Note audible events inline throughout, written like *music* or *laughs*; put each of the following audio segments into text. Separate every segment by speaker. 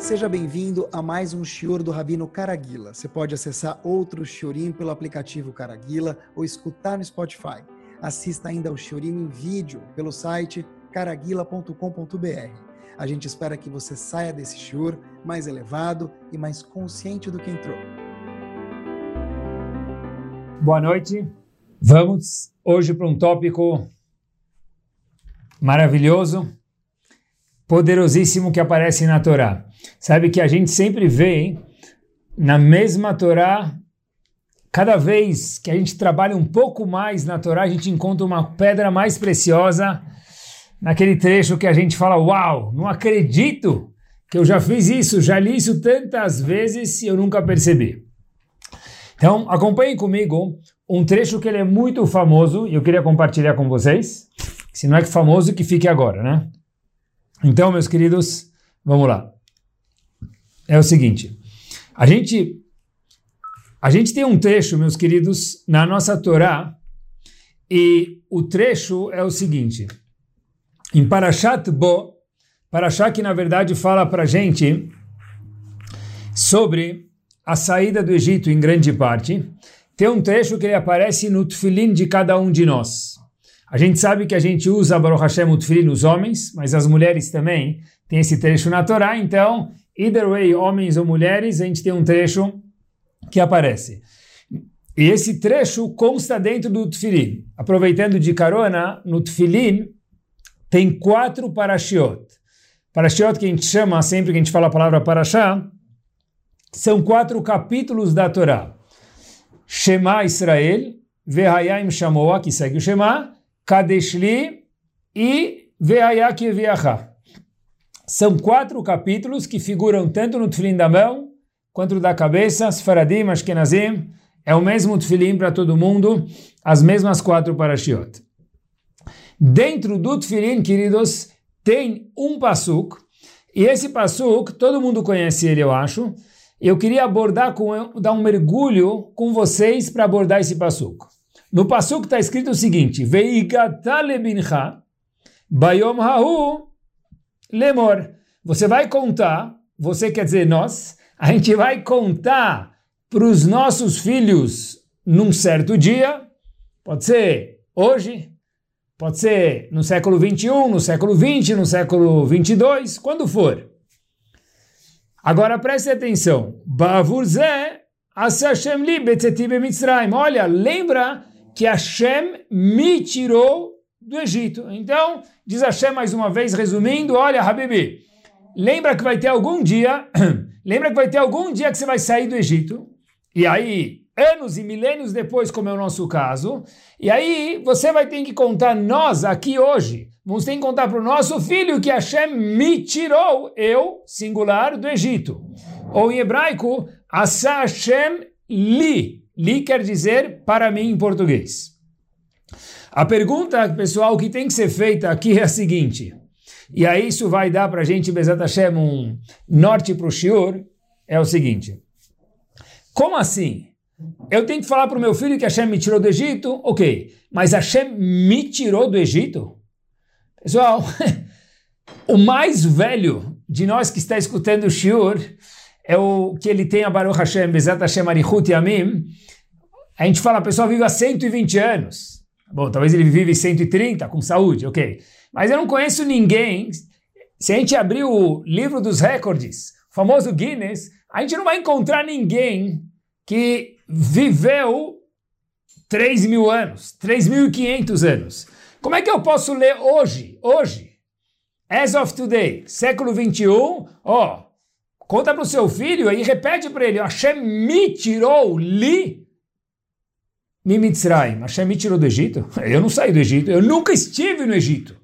Speaker 1: Seja bem-vindo a mais um Shior do Rabino Caraguila. Você pode acessar outro Shiorim pelo aplicativo Caraguila ou escutar no Spotify. Assista ainda ao Shiorim em vídeo pelo site caraguila.com.br. A gente espera que você saia desse Shior mais elevado e mais consciente do que entrou.
Speaker 2: Boa noite. Vamos hoje para um tópico maravilhoso, poderosíssimo que aparece na Torá. Sabe que a gente sempre vê hein, na mesma Torá, cada vez que a gente trabalha um pouco mais na Torá, a gente encontra uma pedra mais preciosa naquele trecho que a gente fala: Uau, não acredito que eu já fiz isso, já li isso tantas vezes e eu nunca percebi. Então, acompanhem comigo um trecho que ele é muito famoso e eu queria compartilhar com vocês. Se não é famoso, que fique agora, né? Então, meus queridos, vamos lá é o seguinte: a gente a gente tem um trecho, meus queridos, na nossa Torá, e o trecho é o seguinte: em Parashat Bo, Parashat que na verdade fala para gente sobre a saída do Egito em grande parte, tem um trecho que ele aparece no Tfilin de cada um de nós. A gente sabe que a gente usa Baruch Hashem o nos homens, mas as mulheres também têm esse trecho na Torá, então Either way, homens ou mulheres, a gente tem um trecho que aparece. E esse trecho consta dentro do Tfilin. Aproveitando de carona, no Tfilin tem quatro parashiot. Parashiot que a gente chama, sempre que a gente fala a palavra parashá, são quatro capítulos da Torá. Shema Israel, Vehayim Shamoa, que segue o Shema, Kadeshli e Vehayah Keviachah. São quatro capítulos que figuram tanto no tefilim da mão quanto da cabeça, Sfaradim, Ashkenazim. É o mesmo tefilim para todo mundo, as mesmas quatro parashiot. Dentro do tefilim, queridos, tem um pasuk, e esse pasuk, todo mundo conhece ele, eu acho. Eu queria abordar, com, dar um mergulho com vocês para abordar esse pasuk. No pasuk está escrito o seguinte: Veigatale bincha, bayom hahu lemor. Você vai contar, você quer dizer nós, a gente vai contar para os nossos filhos num certo dia, pode ser hoje, pode ser no século 21, no século 20, no século 22, quando for. Agora preste atenção. Bavur Zé, Hashem li Mitzrayim. Olha, lembra que Hashem me tirou do Egito. Então, diz Hashem mais uma vez, resumindo, olha, Habibi, lembra que vai ter algum dia, *clears throat* lembra que vai ter algum dia que você vai sair do Egito, e aí, anos e milênios depois, como é o nosso caso, e aí você vai ter que contar nós aqui hoje, vamos ter que contar para o nosso filho que Hashem me tirou, eu, singular, do Egito. Ou em hebraico, Asa Hashem li. Li quer dizer para mim em português. A pergunta, pessoal, que tem que ser feita aqui é a seguinte, e aí isso vai dar para a gente, Bezat Hashem, um norte para o Shiur, é o seguinte, como assim? Eu tenho que falar para o meu filho que Hashem me tirou do Egito? Ok, mas Hashem me tirou do Egito? Pessoal, *laughs* o mais velho de nós que está escutando o Shiur é o que ele tem a Baruch Hashem, Bezat Hashem Arihut Yamim. A gente fala, a pessoa vive há 120 anos. Bom, talvez ele vive 130 com saúde, ok. Mas eu não conheço ninguém. Se a gente abrir o livro dos recordes, o famoso Guinness, a gente não vai encontrar ninguém que viveu 3 mil anos, 3.500 anos. Como é que eu posso ler hoje, hoje, as of today, século 21, ó, conta para o seu filho e repete para ele, Hashem me tirou, li, Mimitzrayim, Hashem me tirou do Egito? *laughs* Eu não saí do Egito, eu nunca estive no Egito.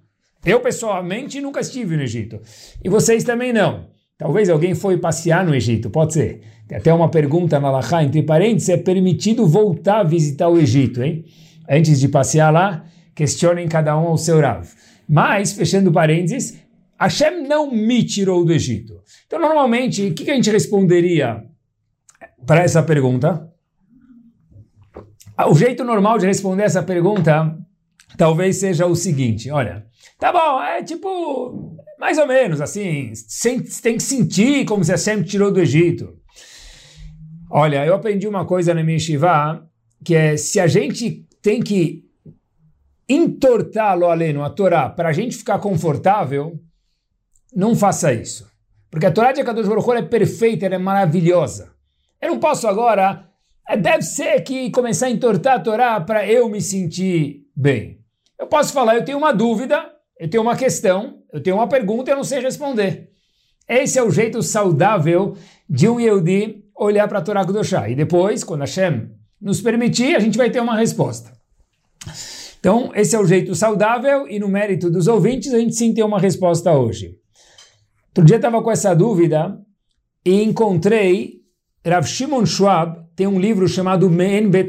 Speaker 2: Eu, pessoalmente, nunca estive no Egito. E vocês também não. Talvez alguém foi passear no Egito, pode ser. Tem até uma pergunta na Lachá, entre parênteses, é permitido voltar a visitar o Egito, hein? Antes de passear lá, questionem cada um ao seu Rav. Mas, fechando parênteses, Hashem não me tirou do Egito. Então, normalmente, o que a gente responderia para essa pergunta? O jeito normal de responder essa pergunta talvez seja o seguinte: olha, tá bom, é tipo, mais ou menos, assim, tem que sentir como se Hashem tirou do Egito. Olha, eu aprendi uma coisa na minha Shiva, que é se a gente tem que entortar lo aleno, a Torá, para a gente ficar confortável, não faça isso. Porque a Torá de Akadosh Baruch é perfeita, ela é maravilhosa. Eu não posso agora, deve ser que começar a entortar a Torá para eu me sentir bem. Eu posso falar, eu tenho uma dúvida, eu tenho uma questão, eu tenho uma pergunta e eu não sei responder. Esse é o jeito saudável de um Yehudi olhar para a Torá Kudoshá. E depois, quando Hashem nos permitir, a gente vai ter uma resposta. Então, esse é o jeito saudável e no mérito dos ouvintes, a gente sim tem uma resposta hoje. Outro dia estava com essa dúvida e encontrei Rav Shimon Schwab tem um livro chamado Men Bet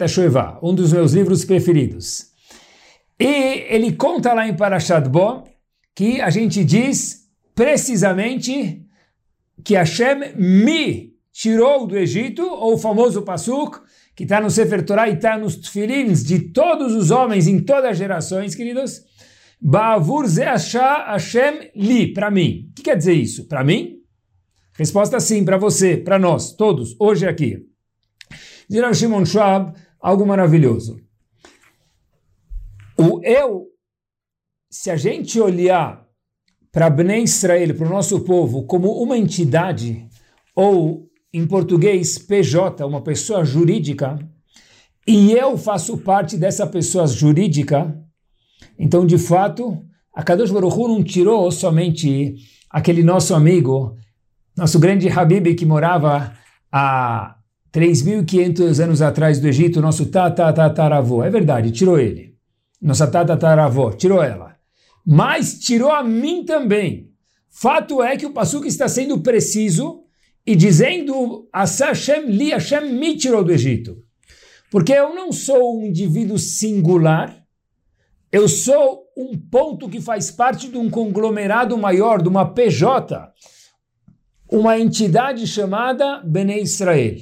Speaker 2: um dos meus livros preferidos. E ele conta lá em Parashat Bo que a gente diz precisamente que Hashem me tirou do Egito, ou o famoso Pasuk, que está no Sefer Torah e está nos tefilins de todos os homens em todas as gerações, queridos. Ba'avur ze Hashem li, para mim. O que quer dizer isso? Para mim? Resposta sim, para você, para nós, todos, hoje aqui. Diz Shimon Schwab, algo maravilhoso. O eu, se a gente olhar para Bnei Israel, para o nosso povo, como uma entidade, ou em português, PJ, uma pessoa jurídica, e eu faço parte dessa pessoa jurídica, então, de fato, a Kadosh Baruch Hu não tirou somente aquele nosso amigo, nosso grande Habib que morava há 3.500 anos atrás do Egito, nosso tatataravô. É verdade, tirou ele nossa tataravó, tirou ela. Mas tirou a mim também. Fato é que o Passuque está sendo preciso e dizendo Asa Hashem li Hashem me tirou do Egito. Porque eu não sou um indivíduo singular, eu sou um ponto que faz parte de um conglomerado maior, de uma PJ, uma entidade chamada Bnei Israel.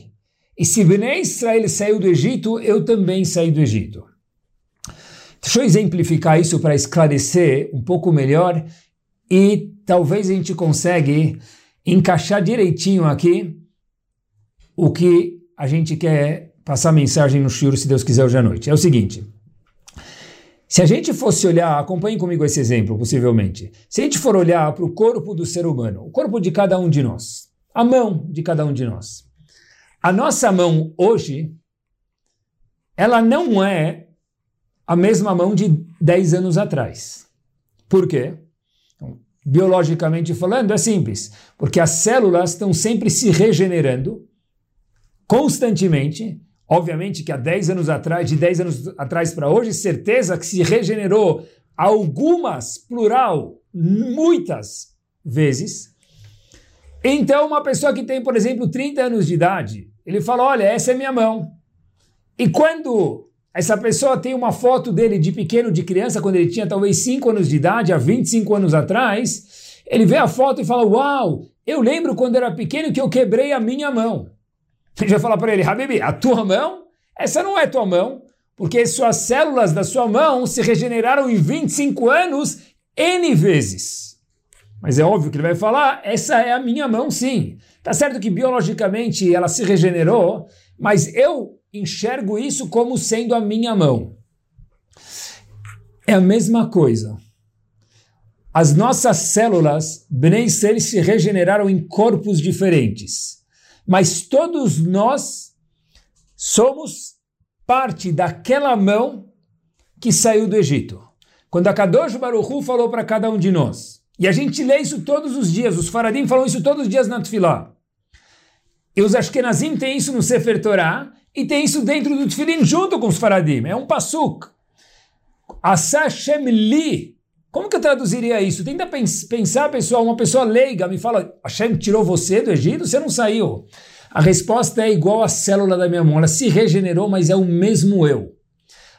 Speaker 2: E se Bnei Israel saiu do Egito, eu também saí do Egito. Deixa eu exemplificar isso para esclarecer um pouco melhor e talvez a gente consiga encaixar direitinho aqui o que a gente quer passar mensagem no Shiro, se Deus quiser, hoje à noite. É o seguinte. Se a gente fosse olhar, acompanhe comigo esse exemplo, possivelmente. Se a gente for olhar para o corpo do ser humano, o corpo de cada um de nós, a mão de cada um de nós, a nossa mão hoje, ela não é a mesma mão de 10 anos atrás. Por quê? Então, biologicamente falando, é simples, porque as células estão sempre se regenerando constantemente. Obviamente que há 10 anos atrás, de 10 anos atrás para hoje, certeza que se regenerou algumas, plural, muitas vezes. Então, uma pessoa que tem, por exemplo, 30 anos de idade, ele fala: Olha, essa é minha mão. E quando essa pessoa tem uma foto dele de pequeno, de criança, quando ele tinha talvez 5 anos de idade, há 25 anos atrás. Ele vê a foto e fala: Uau, eu lembro quando era pequeno que eu quebrei a minha mão. Ele vai falar para ele: Habibi, a tua mão? Essa não é tua mão, porque suas células da sua mão se regeneraram em 25 anos N vezes. Mas é óbvio que ele vai falar: essa é a minha mão, sim. Tá certo que biologicamente ela se regenerou, mas eu enxergo isso como sendo a minha mão. É a mesma coisa. As nossas células, Bnei se regeneraram em corpos diferentes. Mas todos nós somos parte daquela mão que saiu do Egito. Quando a Kadosh Baruchu falou para cada um de nós, e a gente lê isso todos os dias, os Faradim falam isso todos os dias na Tfilá. E os Ashkenazim têm isso no Sefer Torah, e tem isso dentro do Tfilin junto com os Faradim. É um pasuk. Asa Shem Li. Como que eu traduziria isso? Tenta pensar, pessoal, uma pessoa leiga me fala, Hashem tirou você do Egito? Você não saiu. A resposta é igual à célula da minha mão. Ela se regenerou, mas é o mesmo eu.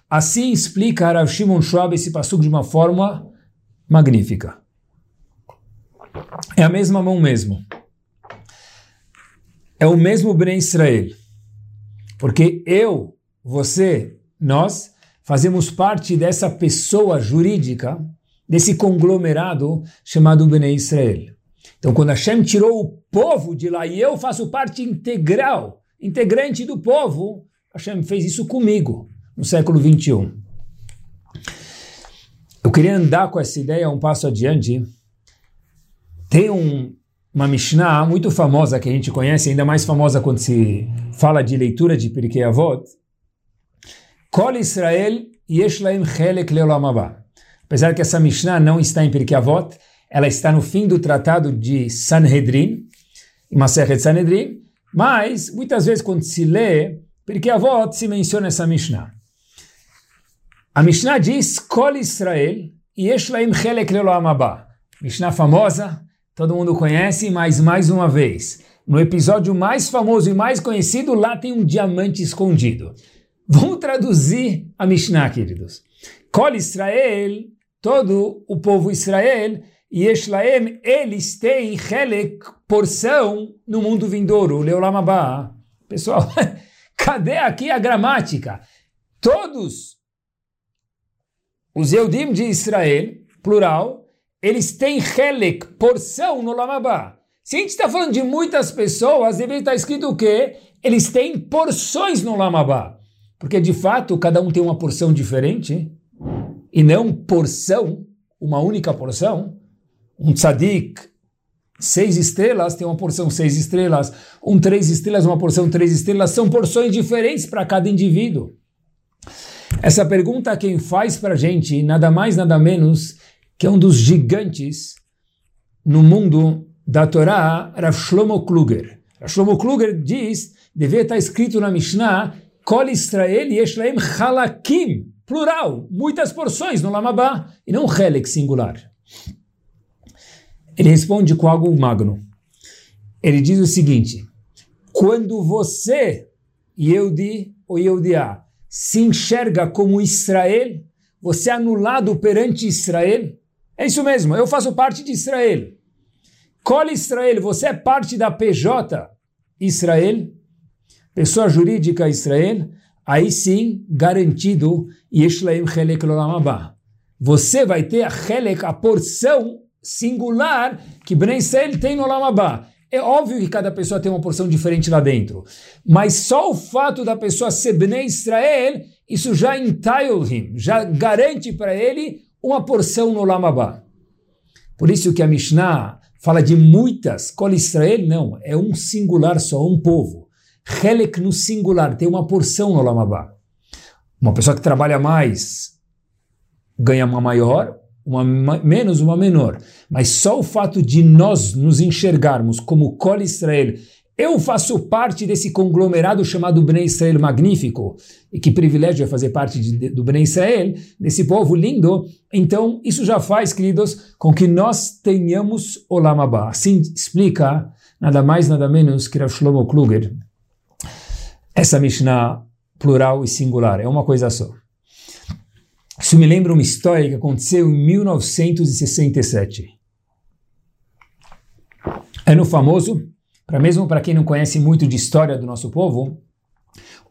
Speaker 2: Assim explica Arav Shimon Schwab esse passuco de uma forma magnífica. É a mesma mão mesmo. É o mesmo Ben Israel. Porque eu, você, nós fazemos parte dessa pessoa jurídica desse conglomerado chamado Bnei Israel. Então, quando Hashem tirou o povo de lá e eu faço parte integral, integrante do povo, Hashem fez isso comigo no século 21. Eu queria andar com essa ideia um passo adiante. Tem um, uma Mishnah muito famosa que a gente conhece, ainda mais famosa quando se fala de leitura de Pirkei Avot. Kol Israel yesh laim chelek leolam Apesar que essa Mishnah não está em Pirkei Avot, ela está no fim do tratado de Sanhedrin, em Masechet Sanhedrin, mas muitas vezes quando se lê Pirkei Avot se menciona essa Mishnah. A Mishnah diz, Kol Israel, Yesh Laim Chelek Leloam Abba. Mishnah famosa, todo mundo conhece, mas mais uma vez, no episódio mais famoso e mais conhecido, lá tem um diamante escondido. Vamos traduzir a Mishnah, queridos. Kol Israel, todo o povo Israel, Yesh Laem, eles têm Chelek, porção, no mundo vindouro, Leolam Abba. Pessoal, *laughs* cadê aqui a gramática? Todos os Eudim de Israel, plural, eles têm Helek, porção no Lamabá. Se a gente está falando de muitas pessoas, deveria estar escrito o quê? Eles têm porções no Lamabá. Porque de fato cada um tem uma porção diferente e não porção, uma única porção. Um tzadik, seis estrelas, tem uma porção seis estrelas. Um três estrelas, uma porção três estrelas. São porções diferentes para cada indivíduo. Essa pergunta quem faz para a gente, nada mais, nada menos, que é um dos gigantes no mundo da Torá, Rav Shlomo Kluger. Rav Shlomo Kluger diz, devia estar escrito na Mishnah, Kol Israel Yeshlaim Halakim, plural, muitas porções no Lamabá, e não Helek singular. Ele responde com algo magno. Ele diz o seguinte, quando você, Yehudi ou Yehudiá, se enxerga como Israel, você é anulado perante Israel. É isso mesmo, eu faço parte de Israel. Cole Israel, você é parte da PJ Israel, pessoa jurídica Israel, aí sim, garantido, Yeshlaim Chelek Você vai ter a Chelek, a porção singular que Ben Israel tem no Lamabá. É óbvio que cada pessoa tem uma porção diferente lá dentro, mas só o fato da pessoa ser Bnei Israel, isso já entitle him, já garante para ele uma porção no Lamabá. Por isso que a Mishnah fala de muitas, Kol Israel não, é um singular só, um povo. Helek no singular, tem uma porção no Lamabá. Uma pessoa que trabalha mais ganha uma maior, uma menos, uma menor. Mas só o fato de nós nos enxergarmos como Kol Israel, eu faço parte desse conglomerado chamado Bnei Israel magnífico, e que privilégio é fazer parte de, do Bnei Israel, desse povo lindo, então isso já faz, queridos, com que nós tenhamos Olam Abba. Assim explica, nada mais, nada menos que Rav Shlomo Kluger, essa Mishnah plural e singular, é uma coisa só. Isso me lembra uma história que aconteceu em 1967. Ano famoso, para mesmo para quem não conhece muito de história do nosso povo,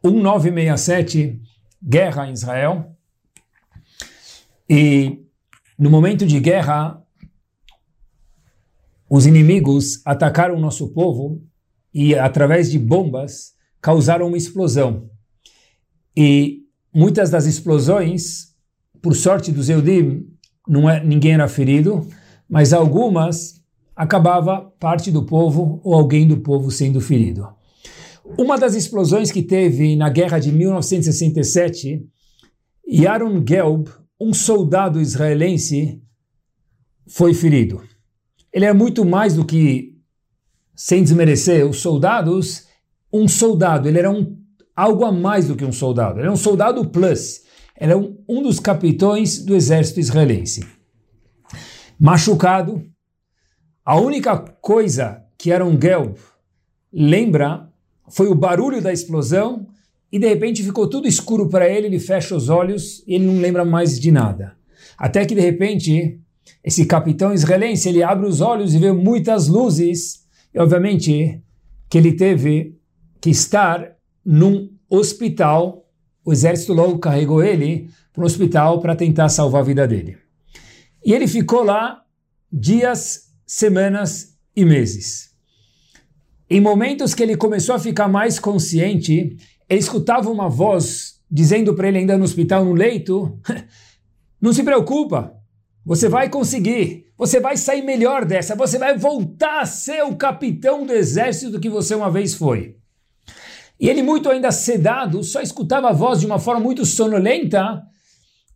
Speaker 2: 1967, guerra em Israel. E no momento de guerra, os inimigos atacaram o nosso povo e através de bombas causaram uma explosão. E muitas das explosões por sorte dos Eudim, não é, ninguém era ferido, mas algumas acabava parte do povo ou alguém do povo sendo ferido. Uma das explosões que teve na guerra de 1967, Yaron Gelb, um soldado israelense, foi ferido. Ele é muito mais do que, sem desmerecer os soldados, um soldado. Ele era um, algo a mais do que um soldado. Ele era um soldado plus era um, um dos capitões do exército israelense. Machucado, a única coisa que um Gelb lembra foi o barulho da explosão e de repente ficou tudo escuro para ele, ele fecha os olhos e ele não lembra mais de nada. Até que de repente esse capitão israelense ele abre os olhos e vê muitas luzes e obviamente que ele teve que estar num hospital o exército logo carregou ele para um hospital para tentar salvar a vida dele. E ele ficou lá dias, semanas e meses. Em momentos que ele começou a ficar mais consciente, ele escutava uma voz dizendo para ele ainda no hospital, no leito, *laughs* não se preocupa, você vai conseguir, você vai sair melhor dessa, você vai voltar a ser o capitão do exército que você uma vez foi. E ele, muito ainda sedado, só escutava a voz de uma forma muito sonolenta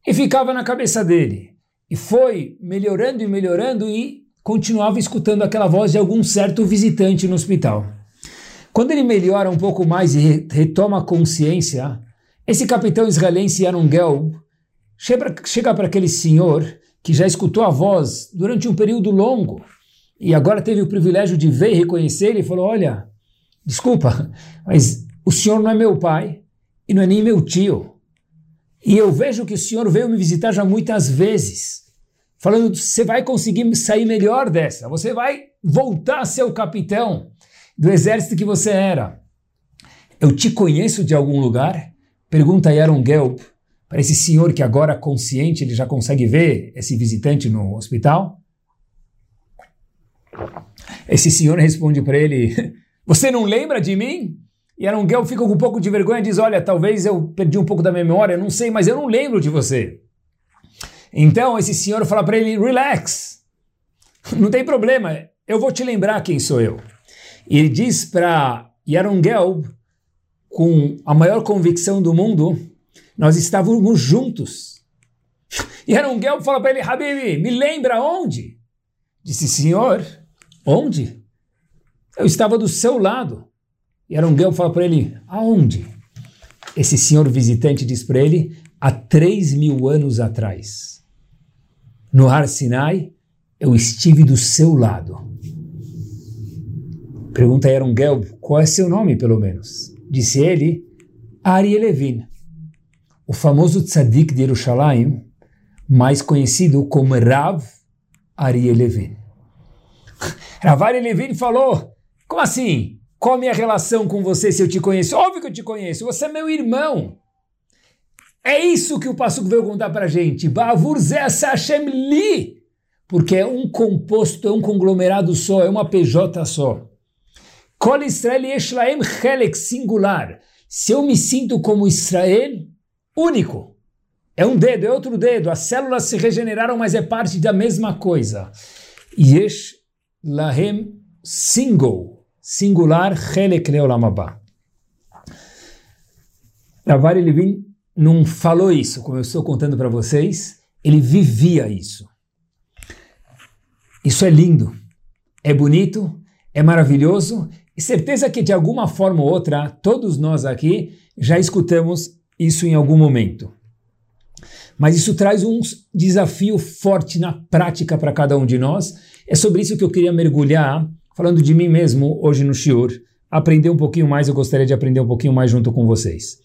Speaker 2: e ficava na cabeça dele. E foi melhorando e melhorando e continuava escutando aquela voz de algum certo visitante no hospital. Quando ele melhora um pouco mais e retoma a consciência, esse capitão israelense Aaron Gelb chega para aquele senhor que já escutou a voz durante um período longo e agora teve o privilégio de ver e reconhecer ele e falou: Olha, desculpa, mas o senhor não é meu pai e não é nem meu tio. E eu vejo que o senhor veio me visitar já muitas vezes, falando: você vai conseguir sair melhor dessa, você vai voltar a ser o capitão do exército que você era. Eu te conheço de algum lugar? Pergunta Aaron Gelb para esse senhor que agora consciente ele já consegue ver esse visitante no hospital. Esse senhor responde para ele: *laughs* Você não lembra de mim? E Arungel fica com um pouco de vergonha e diz: Olha, talvez eu perdi um pouco da memória, não sei, mas eu não lembro de você. Então esse senhor fala para ele: Relax, *laughs* não tem problema, eu vou te lembrar quem sou eu. E ele diz para Yarungel, com a maior convicção do mundo, nós estávamos juntos. *laughs* E Yarungel fala para ele: Habibi, me lembra onde? Disse: Senhor, onde? Eu estava do seu lado. E Arongel fala para ele, aonde? Esse senhor visitante diz para ele, há três mil anos atrás, no Har Sinai, eu estive do seu lado. Pergunta a Arongel, qual é seu nome, pelo menos? Disse ele, Ari Levin, o famoso tzadik de Jerusalém, mais conhecido como Rav Ari Levin. *laughs* Rav Ari Levin falou, como assim? Qual a minha relação com você se eu te conheço? Óbvio que eu te conheço, você é meu irmão. É isso que o Passuco veio contar para a gente. Bavur Hashem Li. Porque é um composto, é um conglomerado só, é uma PJ só. Kol Israel Yeshlaem Helek, singular. Se eu me sinto como Israel, único. É um dedo, é outro dedo. As células se regeneraram, mas é parte da mesma coisa. Yesh Lahem Single singular Helek Leolam Abba. Ravari Levin não falou isso, como eu estou contando para vocês, ele vivia isso. Isso é lindo, é bonito, é maravilhoso e certeza que de alguma forma ou outra, todos nós aqui já escutamos isso em algum momento. Mas isso traz um desafio forte na prática para cada um de nós. É sobre isso que eu queria mergulhar falando de mim mesmo hoje no Shiur, aprender um pouquinho mais, eu gostaria de aprender um pouquinho mais junto com vocês.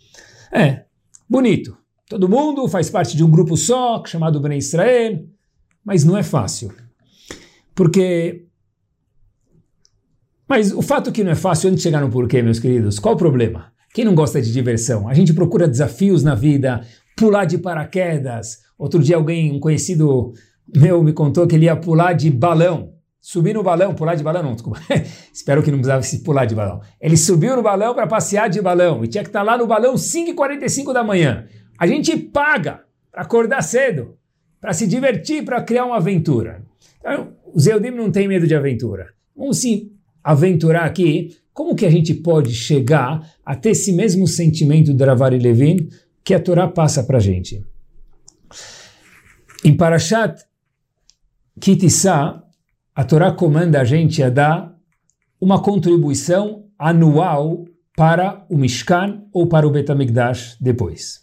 Speaker 2: É, bonito. Todo mundo faz parte de um grupo só, chamado Bnei Israel, mas não é fácil. Porque... Mas o fato que não é fácil, antes de chegar no porquê, meus queridos, qual o problema? Quem não gosta de diversão? A gente procura desafios na vida, pular de paraquedas. Outro dia alguém, um conhecido meu, me contou que ele ia pular de balão subir no balão, pular de balão, não, desculpa. *laughs* Espero que não precisasse pular de balão. Ele subiu no balão para passear de balão e tinha que estar tá lá no balão 5h45 da manhã. A gente paga para acordar cedo, para se divertir, para criar uma aventura. Então, os Eudim não têm medo de aventura. Vamos sim aventurar aqui como que a gente pode chegar a ter esse mesmo sentimento do Ravari Levin que a Torá passa para a gente. Em Parashat Kitissá, a Torá comanda a gente a dar uma contribuição anual para o Mishkan ou para o Betamigdash depois.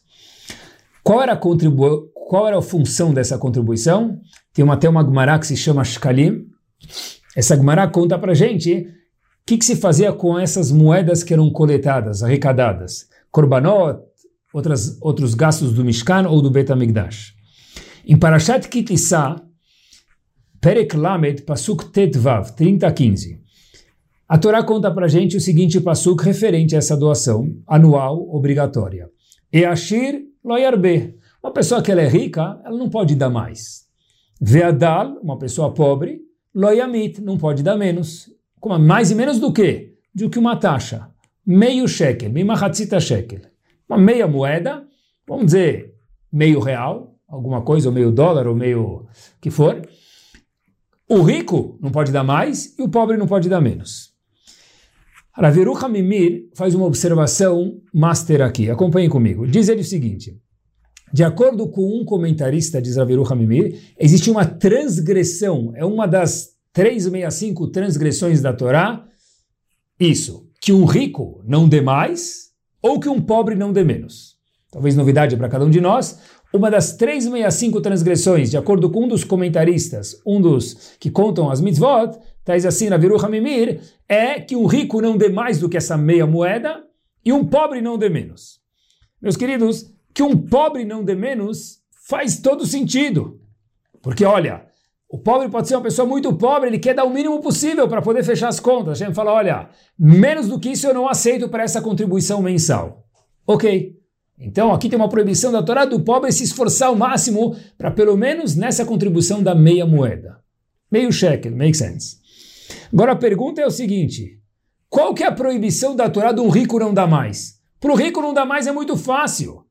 Speaker 2: Qual era, a contribu qual era a função dessa contribuição? Tem até uma Gemara que se chama Shkalim. Essa Gemara conta para gente o que, que, se fazia com essas moedas que eram coletadas, arrecadadas. Korbanot, outras, outros gastos do Mishkan ou do Betamigdash. Em Parashat Kitissá, Perek Lamed, Pasuk Tetvav, 30 a 15. A Torá conta para gente o seguinte Pasuk referente a essa doação anual obrigatória. E Ashir Loyarbe. Uma pessoa que ela é rica, ela não pode dar mais. Veadal, uma pessoa pobre, loyamit, não pode dar menos. Como, mais e menos do que? Do que uma taxa. Meio shekel, mimahatzita shekel. Uma meia moeda, vamos dizer, meio real, alguma coisa, ou meio dólar, ou meio que for. O rico não pode dar mais e o pobre não pode dar menos. Raviru Hamimir faz uma observação master aqui. Acompanhe comigo. Diz ele o seguinte: de acordo com um comentarista, diz Raviru Hamimir, existe uma transgressão, é uma das 365 transgressões da Torá, isso, que um rico não dê mais ou que um pobre não dê menos. Talvez novidade para cada um de nós, uma das 365 transgressões, de acordo com um dos comentaristas, um dos que contam as mitzvot, tais assim na Viru Hamimir, é que um rico não dê mais do que essa meia moeda e um pobre não dê menos. Meus queridos, que um pobre não dê menos faz todo sentido. Porque, olha, o pobre pode ser uma pessoa muito pobre, ele quer dar o mínimo possível para poder fechar as contas. A gente fala, olha, menos do que isso eu não aceito para essa contribuição mensal. Ok. Então, aqui tem uma proibição da Torá do pobre se esforçar ao máximo para, pelo menos, nessa contribuição da meia moeda. Meio shekel, make sense. Agora, a pergunta é o seguinte, qual que é a proibição da Torá de um rico não dar mais? Para o rico não dar mais é muito fácil.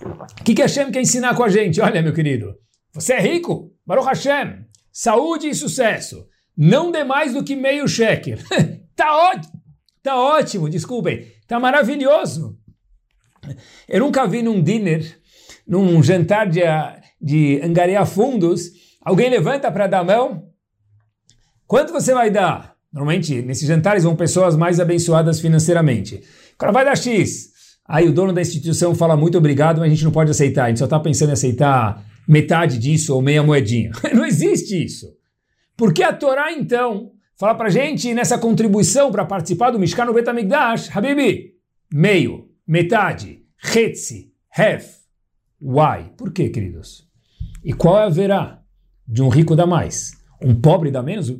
Speaker 2: O que, que Hashem quer ensinar com a gente? Olha, meu querido, você é rico? Baruch Hashem, saúde e sucesso. Não dê mais do que meio shekel. *laughs* tá ótimo, tá ótimo, desculpem, tá maravilhoso. Eu nunca vi num dinner, num jantar de, de angariar fundos, alguém levanta para dar mão. Quanto você vai dar? Normalmente, nesses jantares vão pessoas mais abençoadas financeiramente. O cara vai dar X. Aí o dono da instituição fala muito obrigado, mas a gente não pode aceitar. A gente só está pensando em aceitar metade disso ou meia moedinha. *laughs* não existe isso. Por que a Torá, então, fala para gente nessa contribuição para participar do Mishkan no Betamigdash, Habibi, meio, metade, hetzi, half. Why? Por quê, queridos? E qual é a verá de um rico dar mais? Um pobre dá menos?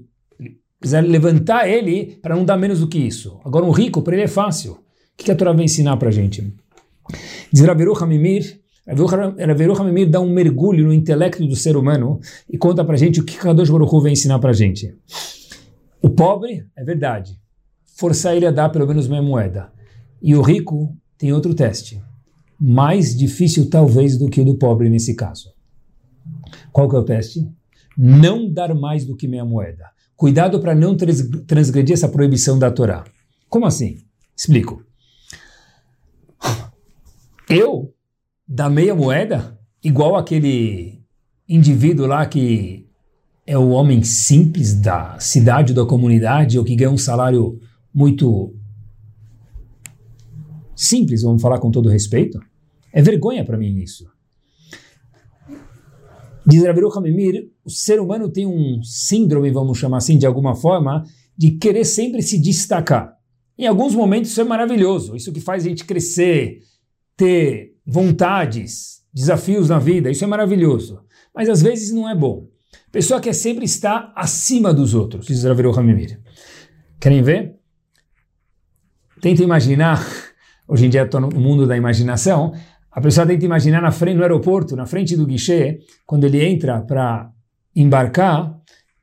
Speaker 2: Precisa levantar ele para não dar menos do que isso. Agora, um rico, para ele é fácil. O que a Torá vai ensinar para a gente? Diz Rabiru Hamimir, Rabiru Hamimir dá um mergulho no intelecto do ser humano e conta para a gente o que Kadosh Baruch vai ensinar para a gente. O pobre, é verdade, forçar ele a dar pelo menos meia moeda. E o rico tem outro teste, mais difícil talvez do que o do pobre nesse caso. Qual que é o teste? Não dar mais do que meia moeda. Cuidado para não transgredir essa proibição da Torá. Como assim? Explico. Eu, da meia moeda, igual aquele indivíduo lá que é o homem simples da cidade, da comunidade, ou que ganha um salário muito simples, vamos falar com todo respeito, é vergonha para mim isso. Diz Rabiru Hamimir, o ser humano tem um síndrome, vamos chamar assim, de alguma forma, de querer sempre se destacar. Em alguns momentos isso é maravilhoso, isso que faz a gente crescer, ter vontades, desafios na vida, isso é maravilhoso. Mas às vezes não é bom. Pessoa quer sempre estar acima dos outros, diz Ravirou Hamimir. Querem ver? Tenta imaginar, hoje em dia estou no mundo da imaginação, a pessoa tenta imaginar na frente, no aeroporto, na frente do guichê, quando ele entra para embarcar,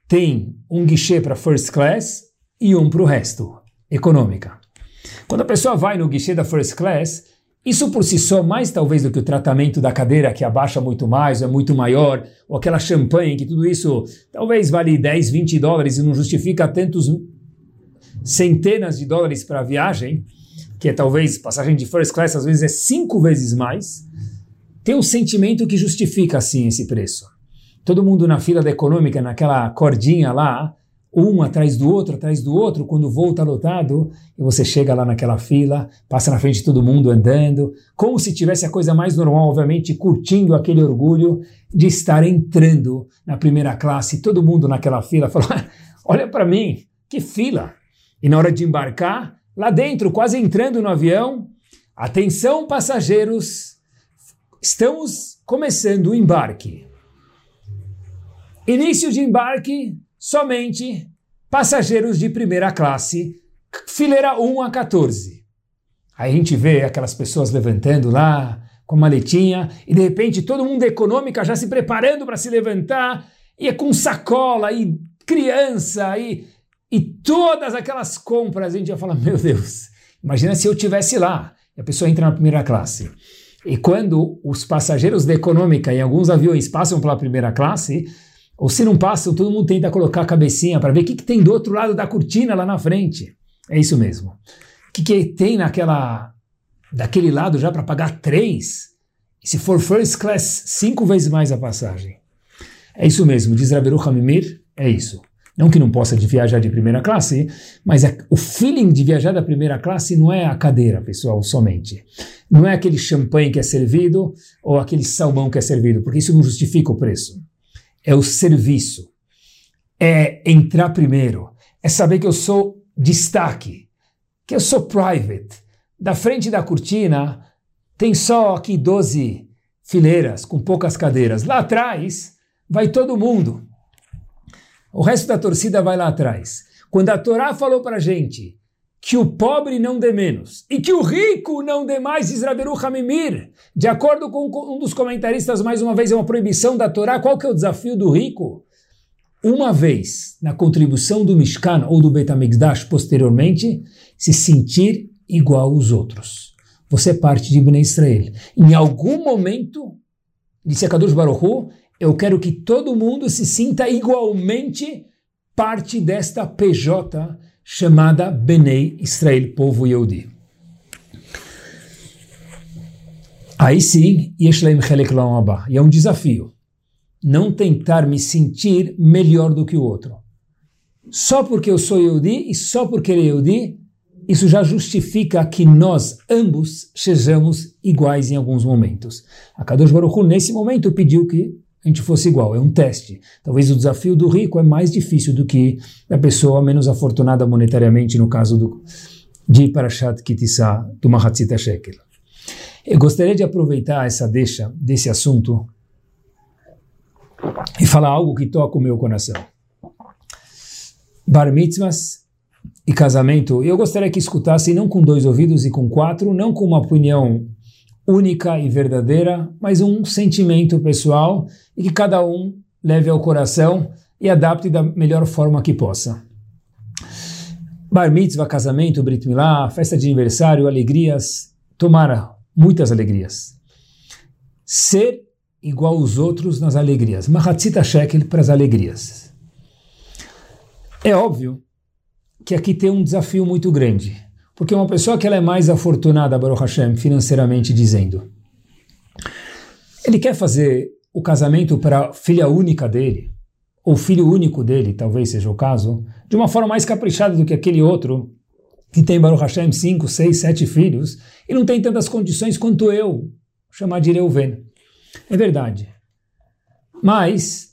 Speaker 2: tem um guichê para first class e um para o resto, econômica. Quando a pessoa vai no guichê da first class, isso por si só, mais talvez do que o tratamento da cadeira que abaixa muito mais, é muito maior, ou aquela champanhe, que tudo isso talvez vale 10, 20 dólares e não justifica tantos centenas de dólares para a viagem, que é talvez passagem de first class às vezes é cinco vezes mais, tem um sentimento que justifica assim esse preço. Todo mundo na fila da econômica, naquela cordinha lá, um atrás do outro, atrás do outro, quando o voo está lotado, e você chega lá naquela fila, passa na frente de todo mundo andando, como se tivesse a coisa mais normal, obviamente, curtindo aquele orgulho de estar entrando na primeira classe, todo mundo naquela fila falou, *laughs* olha para mim, que fila! E na hora de embarcar, lá dentro, quase entrando no avião, atenção passageiros, estamos começando o embarque. Início de embarque, somente passageiros de primeira classe, fileira 1 a 14. Aí a gente vê aquelas pessoas levantando lá, com a maletinha, e de repente todo mundo econômica já se preparando para se levantar, e é com sacola, e criança, e, todas aquelas compras, a gente ia falar, meu Deus, imagina se eu tivesse lá, e a pessoa entra na primeira classe. E quando os passageiros da econômica em alguns aviões passam pela primeira classe, ou se não passam, todo mundo tenta colocar a cabecinha para ver o que, que, tem do outro lado da cortina lá na frente. É isso mesmo. O que, que tem naquela daquele lado já para pagar três? E se for first class, cinco vezes mais a passagem. É isso mesmo, diz Raberu Hamimir, é isso. Não que não possa viajar de primeira classe, mas é, o feeling de viajar da primeira classe não é a cadeira, pessoal, somente. Não é aquele champanhe que é servido ou aquele salmão que é servido, porque isso não justifica o preço. É o serviço. É entrar primeiro. É saber que eu sou destaque, que eu sou private. Da frente da cortina tem só aqui 12 fileiras com poucas cadeiras. Lá atrás vai todo mundo. O resto da torcida vai lá atrás. Quando a Torá falou para a gente que o pobre não dê menos e que o rico não dê mais, diz Raberu Hamimir, de acordo com um dos comentaristas, mais uma vez é uma proibição da Torá, qual que é o desafio do rico? Uma vez na contribuição do Mishkan ou do Betamigdash posteriormente, se sentir igual aos outros. Você é parte de Bnei Israel. Em algum momento, disse a Kadosh Baruch eu quero que todo mundo se sinta igualmente parte desta PJ chamada Benei Israel, povo Yehudi. Aí sim, Yeshlaim Chelek E é um desafio. Não tentar me sentir melhor do que o outro. Só porque eu sou Yehudi e só porque ele é Yehudi, isso já justifica que nós ambos sejamos iguais em alguns momentos. A Kadosh Baruch Hu, nesse momento, pediu que a gente fosse igual, é um teste. Talvez o desafio do rico é mais difícil do que da pessoa menos afortunada monetariamente, no caso do, de Parashat Kitissá, do Mahatzita Shekel. Eu gostaria de aproveitar essa deixa desse assunto e falar algo que toca o meu coração. Bar mitzvahs e casamento, eu gostaria que escutassem não com dois ouvidos e com quatro, não com uma opinião única e verdadeira, mas um sentimento pessoal e que cada um leve ao coração e adapte da melhor forma que possa. Bar mitzvah, casamento, brit milá, festa de aniversário, alegrias, tomara muitas alegrias. Ser igual aos outros nas alegrias. Mahatzita shekel para as alegrias. É óbvio que aqui tem um desafio muito grande. Porque uma pessoa que ela é mais afortunada, Baruch Hashem, financeiramente dizendo, ele quer fazer o casamento para a filha única dele, ou filho único dele, talvez seja o caso, de uma forma mais caprichada do que aquele outro que tem Baruch Hashem cinco, seis, sete filhos e não tem tantas condições quanto eu, chamar de Reuven. É verdade. Mas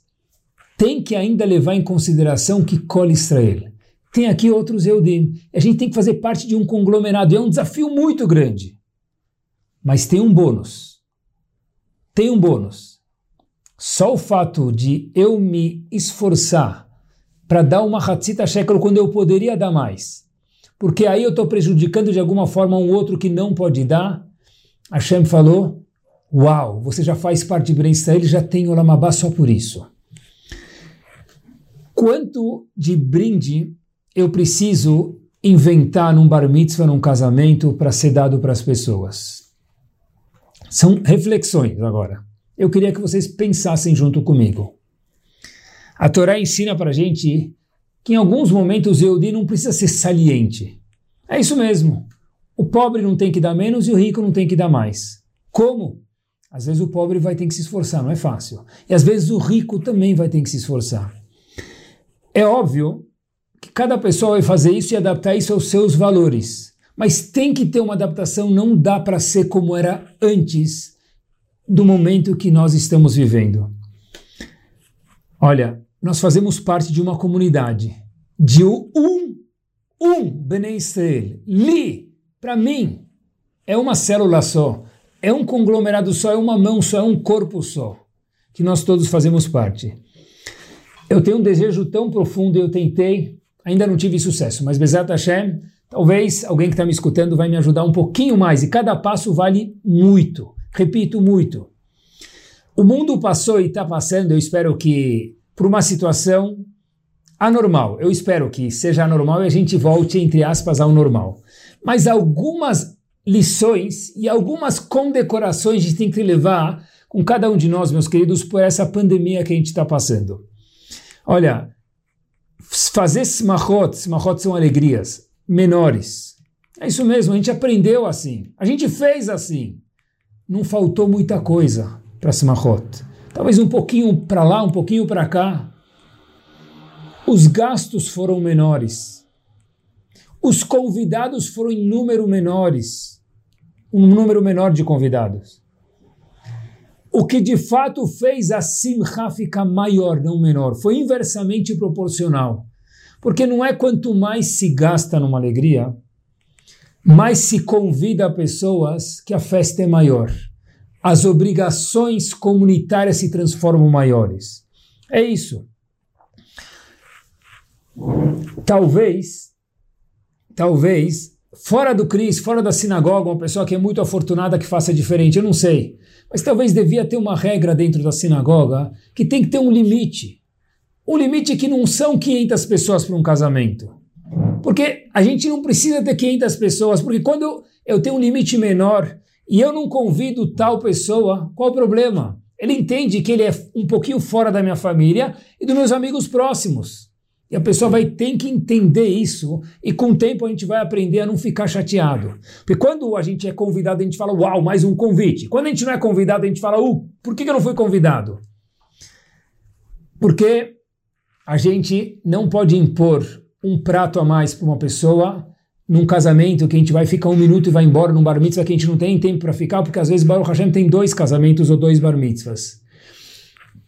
Speaker 2: tem que ainda levar em consideração que Kol Israel, tem aqui outros Eudim. A gente tem que fazer parte de um conglomerado. É um desafio muito grande. Mas tem um bônus. Tem um bônus. Só o fato de eu me esforçar para dar uma Hatzita Shekel quando eu poderia dar mais, porque aí eu estou prejudicando de alguma forma um outro que não pode dar, Hashem falou, uau, você já faz parte de Ben Israel, já tem Olamabá só por isso. Quanto de brinde eu preciso inventar num bar mitzvah, num casamento, para ser dado para as pessoas? São reflexões agora. Eu queria que vocês pensassem junto comigo. A Torá ensina para a gente que em alguns momentos o Yehudi não precisa ser saliente. É isso mesmo. O pobre não tem que dar menos e o rico não tem que dar mais. Como? Às vezes o pobre vai ter que se esforçar, não é fácil. E às vezes o rico também vai ter que se esforçar. É óbvio que cada pessoa vai fazer isso e adaptar isso aos seus valores. Mas tem que ter uma adaptação, não dá para ser como era antes do momento que nós estamos vivendo. Olha, nós fazemos parte de uma comunidade, de um, um Bnei Israel, li, para mim, é uma célula só, é um conglomerado só, é uma mão só, é um corpo só, que nós todos fazemos parte. Eu tenho um desejo tão profundo, eu tentei Ainda não tive sucesso, mas Bezat Hashem, talvez alguém que está me escutando vai me ajudar um pouquinho mais. E cada passo vale muito. repito muito. O mundo passou e está passando, eu espero que, por uma situação anormal. Eu espero que seja anormal e a gente volte, entre aspas, ao normal. Mas algumas lições e algumas condecorações a gente tem que levar com cada um de nós, meus queridos, por essa pandemia que a gente está passando. Olha, fazer smachot, smachot são alegrias menores. É isso mesmo, a gente aprendeu assim, a gente fez assim. Não faltou muita coisa para smachot. Talvez um pouquinho para lá, um pouquinho para cá. Os gastos foram menores. Os convidados foram em número menores. Um número menor de convidados. O que de fato fez a simcha ficar maior, não menor, foi inversamente proporcional. Porque não é quanto mais se gasta numa alegria, mais se convida pessoas que a festa é maior. As obrigações comunitárias se transformam maiores. É isso. Talvez, talvez, fora do CRIS, fora da sinagoga, uma pessoa que é muito afortunada que faça diferente, eu não sei. Mas talvez devia ter uma regra dentro da sinagoga que tem que ter um limite. Um limite que não são 500 pessoas para um casamento. Porque a gente não precisa ter 500 pessoas, porque quando eu, tenho um limite menor e eu não convido tal pessoa, qual o problema? Ele entende que ele é um pouquinho fora da minha família e dos meus amigos próximos. E a pessoa vai ter que entender isso e com o tempo a gente vai aprender a não ficar chateado. Porque quando a gente é convidado, a gente fala, uau, mais um convite. Quando a gente não é convidado, a gente fala, uh, por que eu não fui convidado? Porque a gente não pode impor um prato a mais para uma pessoa num casamento que a gente vai ficar um minuto e vai embora, num bar mitzvah que a gente não tem tempo para ficar, porque às vezes Baruch Hashem tem dois casamentos ou dois bar mitzvahs.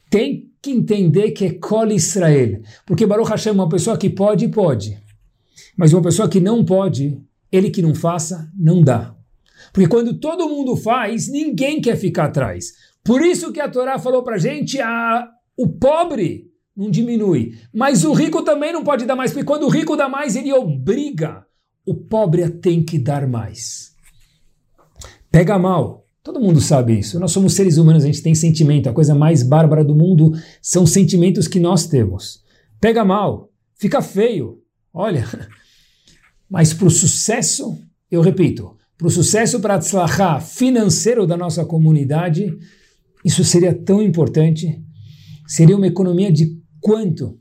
Speaker 2: Tem que entender que é Kol Israel. Porque Baruch Hashem, uma pessoa que pode, pode. Mas uma pessoa que não pode, ele que não faça, não dá. Porque quando todo mundo faz, ninguém quer ficar atrás. Por isso que a Torá falou para gente, a, o pobre não diminui. Mas o rico também não pode dar mais, porque quando o rico dá mais, ele obriga o pobre a ter que dar mais. Pega mal. Todo mundo sabe isso. Nós somos seres humanos, a gente tem sentimento. A coisa mais bárbara do mundo são sentimentos que nós temos. Pega mal, fica feio. Olha, *laughs* mas para o sucesso, eu repito, para o sucesso para a financeiro da nossa comunidade, isso seria tão importante. Seria uma economia de quanto?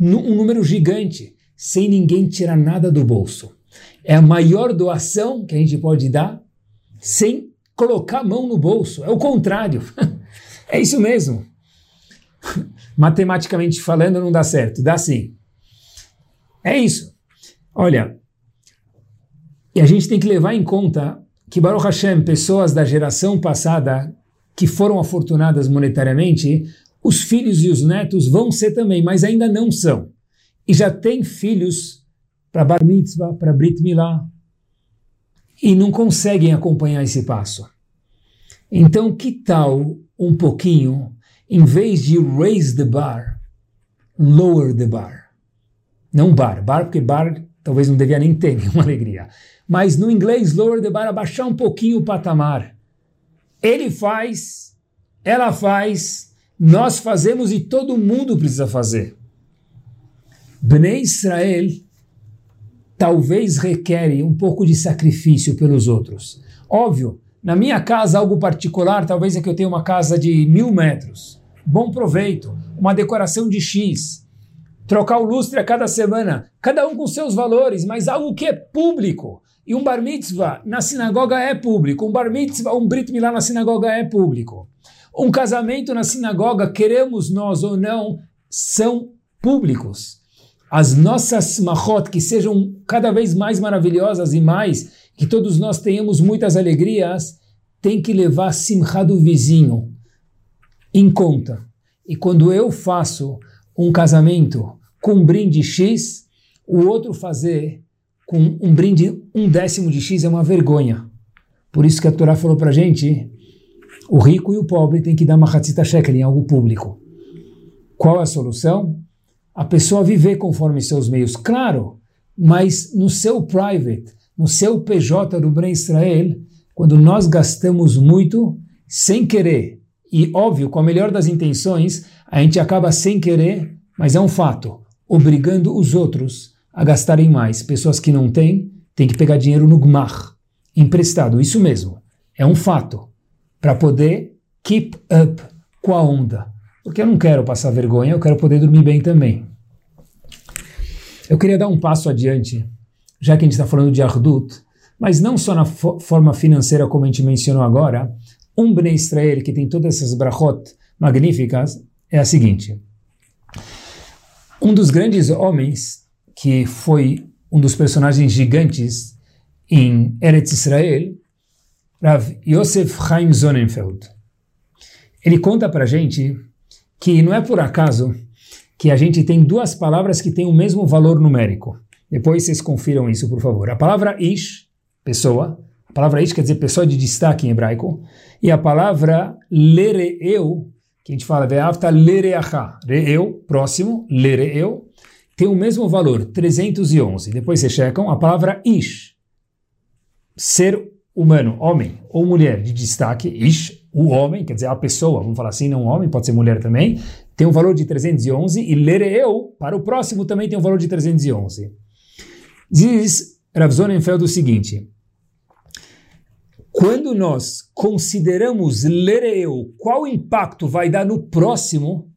Speaker 2: Um número gigante, sem ninguém tirar nada do bolso. É a maior doação que a gente pode dar sem colocar a mão no bolso. É o contrário. *laughs* é isso mesmo. *laughs* Matematicamente falando, não dá certo. Dá sim. É isso. Olha, e a gente tem que levar em conta que Baruch Hashem, pessoas da geração passada que foram afortunadas monetariamente, os filhos e os netos vão ser também, mas ainda não são. E já tem filhos para Bar Mitzvah, para Brit Milá, e não conseguem acompanhar esse passo. Então, que tal um pouquinho, em vez de raise the bar, lower the bar? Não bar, bar porque bar talvez não devia nem ter *laughs* nenhuma alegria. Mas no inglês, lower the bar, abaixar um pouquinho o patamar. Ele faz, ela faz, nós fazemos e todo mundo precisa fazer. Bnei Israel talvez requer um pouco de sacrifício pelos outros. Óbvio, na minha casa, algo particular, talvez é que eu tenha uma casa de mil metros. Bom proveito, uma decoração de X, trocar o lustre a cada semana, cada um com seus valores, mas algo que é público. E um bar mitzvah na sinagoga é público, um bar mitzvah, um brit milá na sinagoga é público. Um casamento na sinagoga, queremos nós ou não, são públicos as nossas mahot, que sejam cada vez mais maravilhosas e mais, que todos nós tenhamos muitas alegrias, tem que levar a simcha do vizinho em conta. E quando eu faço um casamento com um brinde X, o outro fazer com um brinde um décimo de X é uma vergonha. Por isso que a Torá falou para gente, o rico e o pobre têm que dar uma shekel em algo público. Qual é a solução? A pessoa viver conforme seus meios, claro, mas no seu private, no seu PJ do Bnei Israel, quando nós gastamos muito, sem querer, e óbvio, com a melhor das intenções, a gente acaba sem querer, mas é um fato, obrigando os outros a gastarem mais. Pessoas que não têm, têm que pegar dinheiro no gmach, emprestado, isso mesmo, é um fato, para poder keep up com a onda. Porque eu não quero passar vergonha, eu quero poder dormir bem também. Eu queria dar um passo adiante, já que a gente está falando de Ardut, mas não só na fo forma financeira como a gente mencionou agora, um Bnei Israel que tem todas essas brachot magníficas é a seguinte. Um dos grandes homens que foi um dos personagens gigantes em Eretz Israel, Rav Yosef Chaim Sonnenfeld. Ele conta para gente que não é por acaso que a gente tem duas palavras que têm o mesmo valor numérico. Depois vocês confiram isso, por favor. A palavra ish, pessoa, a palavra ish quer dizer pessoa de destaque em hebraico, e a palavra lereu, que a gente fala, ve'avta lereacha, reeu, próximo, lereu, tem o mesmo valor, 311. Depois vocês checam a palavra ish, ser humano, homem ou mulher de destaque, ish, o homem, quer dizer, a pessoa, vamos falar assim, não homem, pode ser mulher também, tem um valor de 311, e lereu, para o próximo, também tem um valor de 311. Diz Rav Zonenfeld o seguinte, quando nós consideramos lereu, qual impacto vai dar no próximo,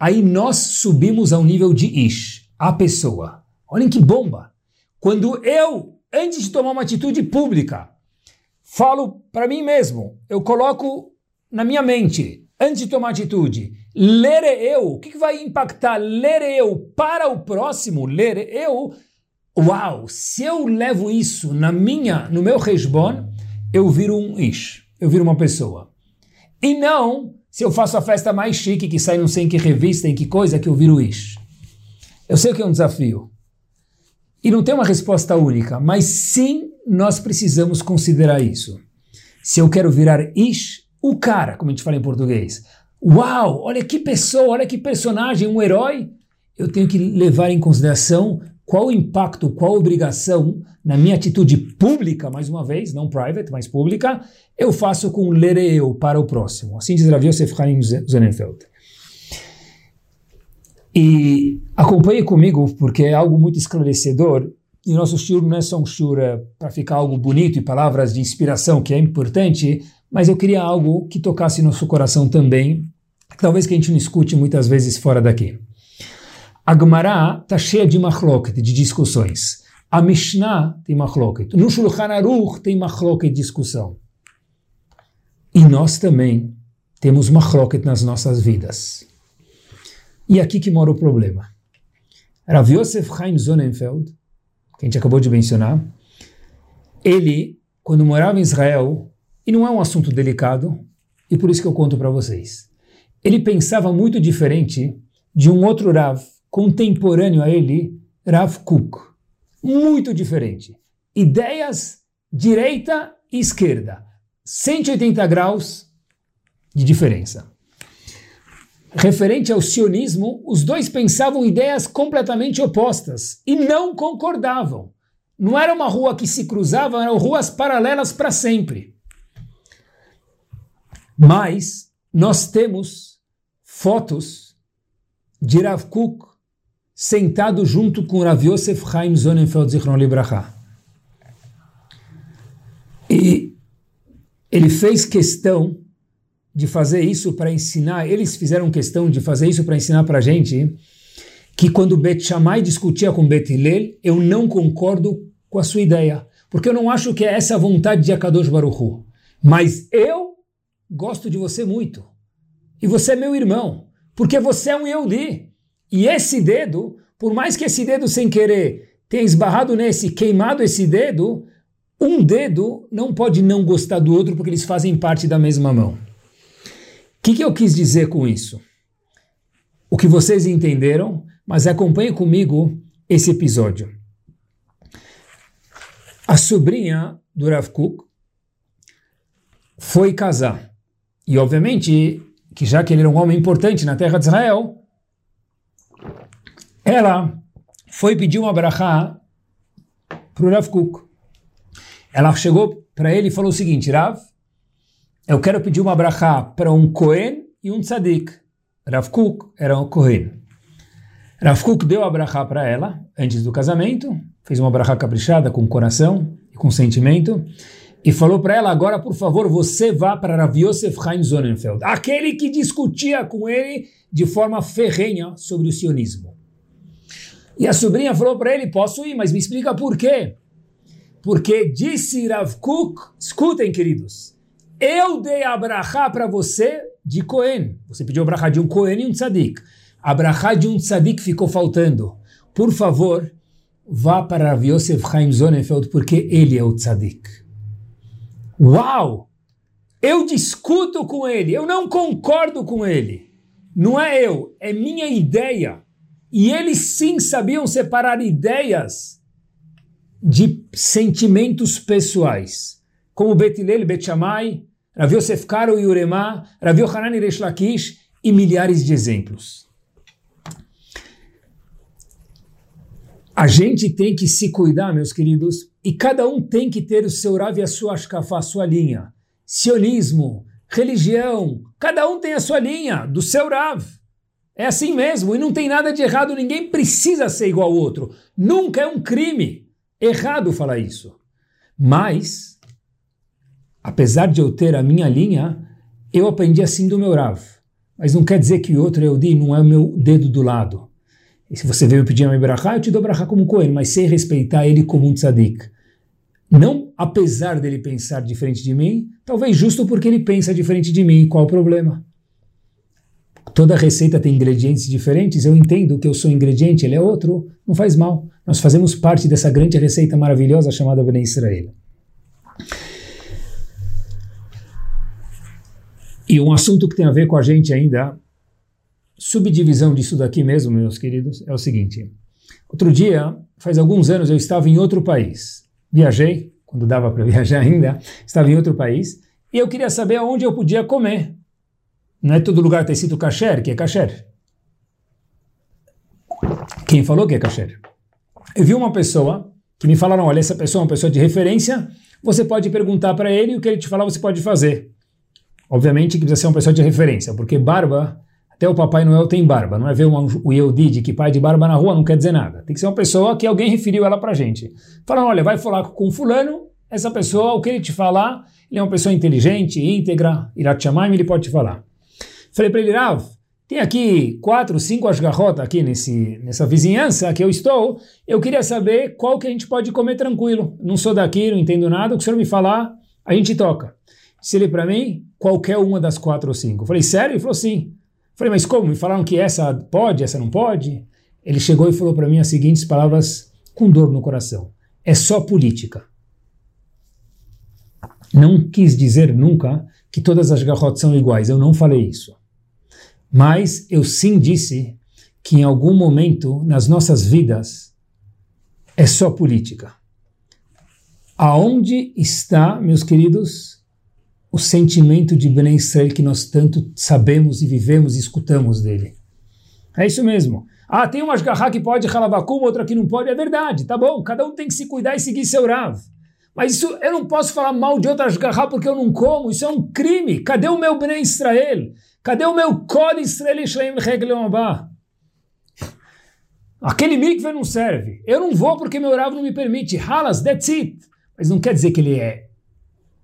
Speaker 2: aí nós subimos ao nível de ish, a pessoa. Olhem que bomba! Quando eu, antes de tomar uma atitude pública, falo para mim mesmo, eu coloco na minha mente, antes de tomar atitude, ler eu, o que, vai impactar ler eu para o próximo, ler eu? Uau, se eu levo isso na minha, no meu resbon, eu viro um ish, eu viro uma pessoa. E não se eu faço a festa mais chique que sai não sei em que revista, em que coisa, que eu viro ish. Eu sei que é um desafio. E não tem uma resposta única, mas sim nós precisamos considerar isso. Se eu quero virar ish, o cara, como a gente fala em português, uau, olha que pessoa, olha que personagem, um herói, eu tenho que levar em consideração qual o impacto, qual obrigação na minha atitude pública, mais uma vez, não private, mas pública, eu faço com ler eu para o próximo. Assim diz Rav Yosef Chaim Zonenfeld. E acompanhe comigo, porque é algo muito esclarecedor. E nosso shiur não é só um shiur é, para ficar algo bonito e palavras de inspiração, que é importante, mas eu queria algo que tocasse nosso coração também, talvez que a gente não escute muitas vezes fora daqui. A Gemara está cheia de machloket, de discussões. A Mishnah tem machloket. No Shulchan Aruch tem machloket, discussão. E nós também temos machloket nas nossas vidas. E aqui que mora o problema. Rav Yosef Chaim Sonnenfeld, que a gente acabou de mencionar, ele, quando morava em Israel, e não é um assunto delicado, e por isso que eu conto para vocês. Ele pensava muito diferente de um outro Rav, contemporâneo a ele, Rav Kuk. Muito diferente. Ideias direita e esquerda. 180 graus de diferença. Referente ao sionismo, os dois pensavam ideias completamente opostas e não concordavam. Não era uma rua que se cruzava, eram ruas paralelas para sempre. Mas nós temos fotos de Rav Kuk sentado junto com Rav Yosef Chaim Sonnenfeld Zichron Libraha. E ele fez questão de fazer isso para ensinar, eles fizeram questão de fazer isso para ensinar para a gente que quando Bet Shammai discutia com Bet Hillel, eu não concordo com a sua ideia, porque eu não acho que é essa a vontade de Akadosh Baruch Hu. Mas eu gosto de você muito. E você é meu irmão, porque você é um Yehudi. E esse dedo, por mais que esse dedo sem querer tenha esbarrado nesse, queimado esse dedo, um dedo não pode não gostar do outro porque eles fazem parte da mesma mão. O que, que eu quis dizer com isso? O que vocês entenderam, mas acompanhe comigo esse episódio. A sobrinha do Rav Kuk foi casar. E obviamente que já que ele era um homem importante na terra de Israel, ela foi pedir uma brachá para o Rav Kuk. Ela chegou para ele e falou o seguinte, Rav, eu quero pedir uma brachá para um Cohen e um Tzadik. Rav Kuk era um Cohen. Rav Kuk deu a brachá para ela antes do casamento, fez uma brachá caprichada com coração e com sentimento, e falou para ela, agora por favor, você vá para Rav Yosef Chaim Sonnenfeld, aquele que discutia com ele de forma ferrenha sobre o sionismo. E a sobrinha falou para ele, posso ir, mas me explica por quê. Porque disse Rav Kuk, escutem queridos, eu dei a brachá para você de Cohen. Você pediu a brachá de um Cohen e um tzadik. A brachá de um tzadik ficou faltando. Por favor, vá para Rav Yosef Chaim Sonnenfeld, porque ele é o tzadik. Uau! Eu discuto com ele, eu não concordo com ele. Não é eu, é minha ideia. E eles sim sabiam separar ideias de sentimentos pessoais, como Bet Hillel, Bet Shammai, Rav Yosef Karo e Uremá, Rav Yohanan Resh Lakish e milhares de exemplos. A gente tem que se cuidar, meus queridos, e cada um tem que ter o seu Rav e a sua Ashkafá, a sua linha. Sionismo, religião, cada um tem a sua linha, do seu Rav. É assim mesmo, e não tem nada de errado, ninguém precisa ser igual ao outro. Nunca é um crime errado falar isso. Mas, apesar de eu ter a minha linha, eu aprendi assim do meu Rav. Mas não quer dizer que o outro Eudi não é o meu dedo do lado. E se você veio pedir a brachá, eu te dou brachá como Cohen, mas sem respeitar ele como um tzadik. Não apesar dele pensar diferente de mim, talvez justo porque ele pensa diferente de mim. Qual o problema? Toda receita tem ingredientes diferentes, eu entendo que eu sou ingrediente, ele é outro, não faz mal. Nós fazemos parte dessa grande receita maravilhosa chamada Bnei Israel. E um assunto que tem a ver com a gente ainda, subdivisão disso daqui mesmo, meus queridos, é o seguinte. Outro dia, faz alguns anos, eu estava em outro país. Viajei, quando dava para *laughs* viajar ainda, estava em outro país, e eu queria saber aonde eu podia comer. Não é todo lugar tem sido kasher, que é kasher. Quem falou que é kasher? Eu vi uma pessoa que me falaram, olha, essa pessoa é uma pessoa de referência, você pode perguntar para ele e o que ele te falar você pode fazer. Obviamente que precisa ser uma pessoa de referência, porque barba, até o Papai Noel tem barba, não é ver uma, o Yehudi que pai de barba na rua não quer dizer nada. Tem que ser uma pessoa que alguém referiu ela para gente. Falaram, olha, vai falar com fulano, essa pessoa, o que ele te falar, ele é uma pessoa inteligente, íntegra, irá te chamar e ele pode te falar. Falei para ele, Rav, tem aqui quatro, cinco asgarrot aqui nesse, nessa vizinhança que eu estou, eu queria saber qual que a gente pode comer tranquilo. Não sou daqui, não entendo nada, o que o senhor me falar, a gente toca. Disse ele para mim, qualquer uma das quatro ou cinco. falei, sério? Ele falou, sim. Falei, mas como? Me falaram que essa pode, essa não pode? Ele chegou e falou para mim as seguintes palavras com dor no coração. É só política. Não quis dizer nunca que todas as garrotes são iguais. Eu não falei isso. Mas eu sim disse que em algum momento nas nossas vidas é só política. Aonde está, meus queridos, o sentimento de Ben Israel que nós tanto sabemos e vivemos e escutamos dele? É isso mesmo. Ah, tem uma garra que pode halabacum, outra que não pode. É verdade, tá bom. Cada um tem que se cuidar e seguir seu Rav. Mas isso, eu não posso falar mal de outras garra porque eu não como. Isso é um crime. Cadê o meu Ben Israel? Cadê o meu Kod Israel Shlaim Reglem Aquele mikve não serve. Eu não vou porque meu Rav não me permite. Halas, that's it. Mas não quer dizer que ele é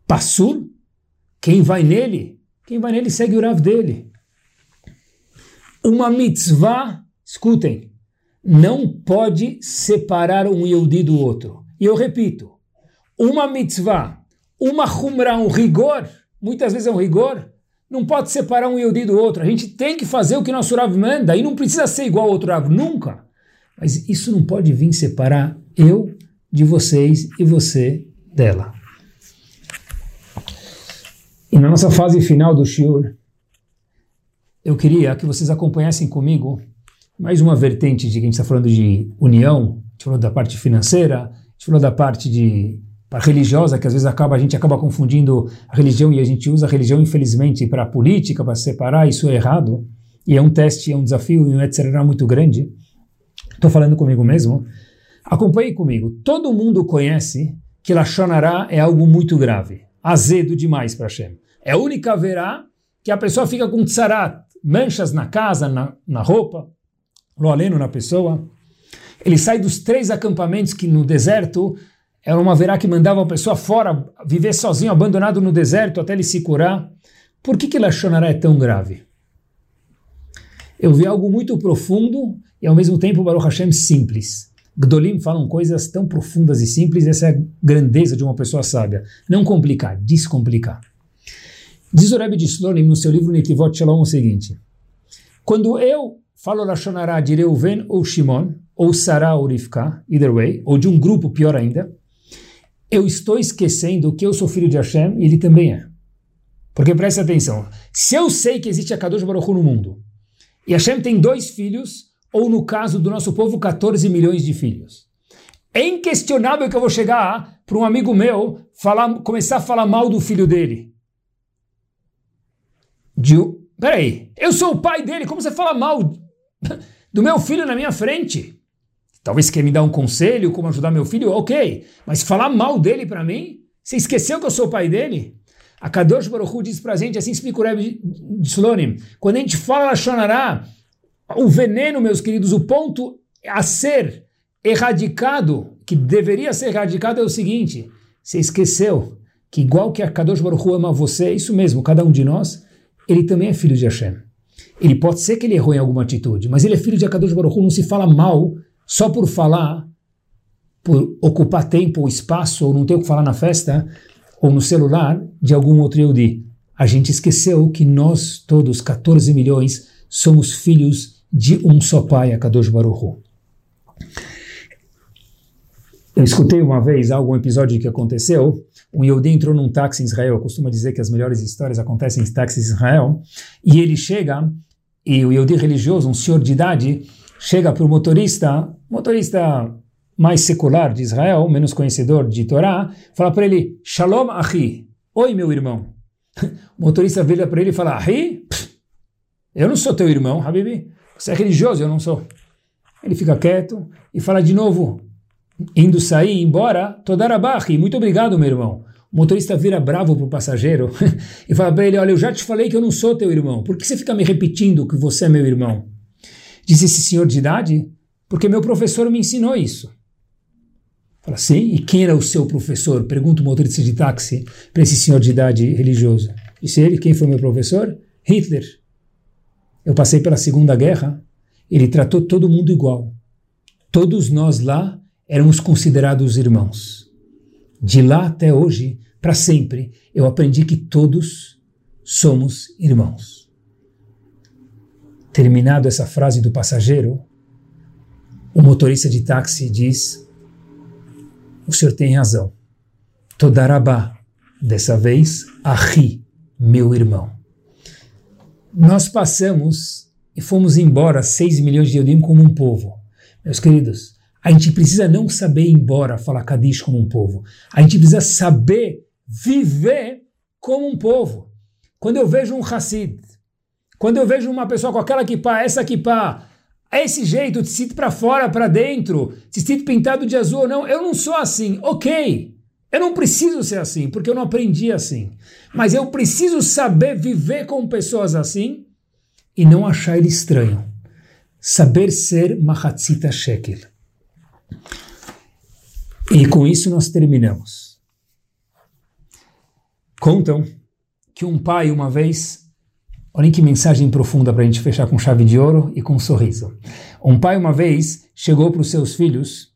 Speaker 2: passur. Quem vai nele, quem vai nele segue o Rav dele. Uma mitzvah, escutem, não pode separar um Yehudi do outro. E eu repito, uma mitzvah, uma humra, um rigor, muitas vezes é um rigor, não pode separar um Yehudi do outro. A gente tem que fazer o que nosso Rav manda e não precisa ser igual ao outro Rav, nunca. Mas isso não pode vir separar eu de vocês e você dela. E na nossa fase final do Shiur, eu queria que vocês acompanhassem comigo mais uma vertente de que a gente está falando de união, a gente falou da parte financeira, a gente falou da parte de para religiosa, que às vezes acaba, a gente acaba confundindo a religião e a gente usa a religião, infelizmente, para a política, para separar, isso é errado. E é um teste, é um desafio e um etc. muito grande. Estou falando comigo mesmo. Acompanhe comigo. Todo mundo conhece que Lachonará é algo muito grave, azedo demais para Hashem. É a única verá que a pessoa fica com tsarat, manchas na casa, na, na roupa, lo aleno na pessoa. Ele sai dos três acampamentos que no deserto era uma verá que mandava a pessoa fora, viver sozinho, abandonado no deserto até ele se curar. Por que que Lashonará é tão grave? Eu vi algo muito profundo e ao mesmo tempo Baruch Hashem simples. Gdolim falam coisas tão profundas e simples, essa é a grandeza de uma pessoa sábia. Não complicar, descomplicar. Diz o Rebbe de Slonim no seu livro Netivot Shalom o seguinte: Quando eu falo Lashonará de Reuven ou Shimon, ou Sarah ou Rivka, either way, ou de um grupo pior ainda, eu estou esquecendo que eu sou filho de Hashem e ele também é. Porque preste atenção, se eu sei que existe a Kadosh Baruch no mundo, e Hashem tem dois filhos, ou no caso do nosso povo, 14 milhões de filhos, é inquestionável que eu vou chegar para um amigo meu falar, começar a falar mal do filho dele. De, peraí, eu sou o pai dele, como você fala mal *laughs* do meu filho na minha frente? Talvez quer me dar um conselho, como ajudar meu filho, ok. Mas falar mal dele para mim? Você esqueceu que eu sou o pai dele? A Kadosh Baruch Hu diz para a gente, assim explica o Rebbe de Slonim, quando a gente fala Lashonará, o veneno, meus queridos, o ponto a ser erradicado, que deveria ser erradicado é o seguinte, você esqueceu que igual que a Kadosh Baruch Hu ama você, isso mesmo, cada um de nós, ele também é filho de Hashem. Ele pode ser que ele errou em alguma atitude, mas ele é filho de Akadosh Baruch Hu, não se fala mal só por falar, por ocupar tempo ou espaço, ou não ter o que falar na festa, ou no celular de algum outro Yehudi. A gente esqueceu que nós, todos, 14 milhões, somos filhos de um só pai, Akadosh Baruch Hu. Eu escutei uma vez algum episódio que aconteceu. Um Yehudi entrou num táxi em Israel. Eu costumo dizer que as melhores histórias acontecem em táxis em Israel. E ele chega, e o Yehudi religioso, um senhor de idade, chega para o motorista, motorista mais secular de Israel, menos conhecedor de Torá, fala para ele, Shalom Ahi, oi meu irmão. *laughs* O motorista vira para ele e fala, Ahi? Eu não sou teu irmão, Habibi. Você é religioso, eu não sou. Ele fica quieto e fala de novo, indo sair, embora, Todarabahi, muito obrigado meu irmão. O motorista vira bravo para o passageiro *laughs* e fala para ele, olha, eu já te falei que eu não sou teu irmão, por que você fica me repetindo que você é meu irmão? Diz esse senhor de idade, porque meu professor me ensinou isso. Fala, sim, e quem era o seu professor? Pergunta o motorista de táxi para esse senhor de idade religioso. Disse ele, quem foi meu professor? Hitler. Eu passei pela Segunda Guerra, ele tratou todo mundo igual. Todos nós lá éramos considerados irmãos. De lá até hoje, para sempre, eu aprendi que todos somos irmãos. Terminado essa frase do passageiro, o motorista de táxi diz: O senhor tem razão. Todarabá, dessa vez, Ahi, meu irmão. Nós passamos e fomos embora 6 milhões de Eudim como um povo. Meus queridos, a gente precisa não saber ir embora falar Kadish como um povo. A gente precisa saber viver como um povo. Quando eu vejo um Hassid, quando eu vejo uma pessoa com aquela kippah, essa kippah, esse jeito, tecido para fora, para dentro, tecido pintado de azul, não, eu não sou assim, ok. Eu não preciso ser assim, porque eu não aprendi assim. Mas eu preciso saber viver com pessoas assim e não achar ele estranho. Saber ser Mahatzita Shekel. E com isso nós terminamos. Contam que um pai uma vez Olhem que mensagem profunda para a gente fechar com chave de ouro e com um sorriso. Um pai, uma vez, chegou para os seus filhos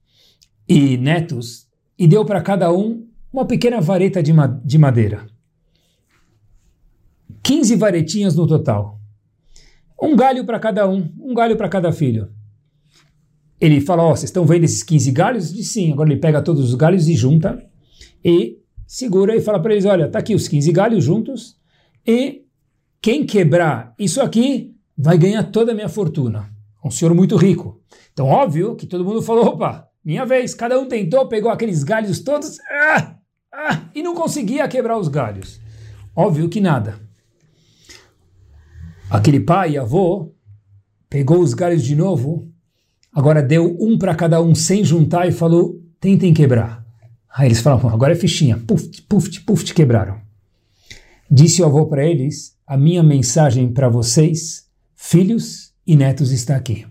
Speaker 2: e netos e deu para cada um uma pequena vareta de, ma de madeira. 15 varetinhas no total. Um galho para cada um, um galho para cada filho. Ele fala: Ó, oh, vocês estão vendo esses 15 galhos? Diz sim. Agora ele pega todos os galhos e junta e segura e fala para eles: Olha, tá aqui os 15 galhos juntos e quem quebrar isso aqui vai ganhar toda a minha fortuna. Um senhor muito rico. Então, óbvio que todo mundo falou: opa, minha vez. Cada um tentou, pegou aqueles galhos todos ah, ah, e não conseguia quebrar os galhos. Óbvio que nada. Aquele pai e avô pegou os galhos de novo, agora deu um para cada um sem juntar e falou: tentem quebrar. Aí eles falaram: agora é fichinha. Puf, puf, puf, quebraram. Disse o avô para eles: A minha mensagem para vocês, filhos e netos, está aqui.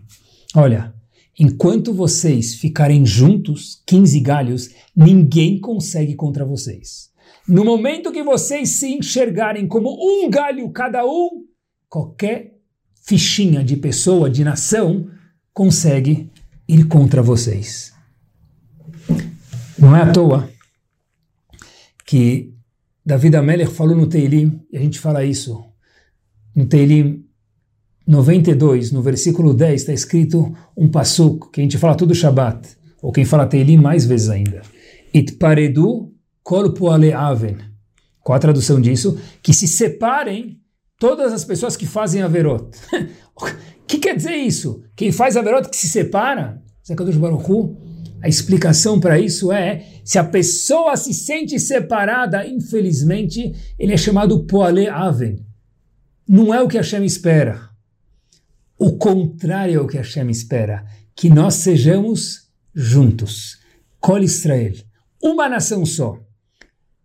Speaker 2: Olha, enquanto vocês ficarem juntos, 15 galhos, ninguém consegue contra vocês. No momento que vocês se enxergarem como um galho cada um, qualquer fichinha de pessoa, de nação, consegue ir contra vocês. Não é à toa que David Amelech falou no Teilim, e a gente fala isso, no Teilim 92, no versículo 10, está escrito um passuco, que a gente fala todo Shabbat, ou quem fala Teilim mais vezes ainda. Itparedu corpo aleaven. Qual a tradução disso? Que se separem todas as pessoas que fazem Averot. O *laughs* que quer dizer isso? Quem faz Averot que se separa? Zekadosh Baruch a explicação para isso é, se a pessoa se sente separada, infelizmente, ele é chamado Poale Aven. Não é o que Hashem espera. O contrário é o que Hashem espera. Que nós sejamos juntos. Kol Israel. Uma nação só.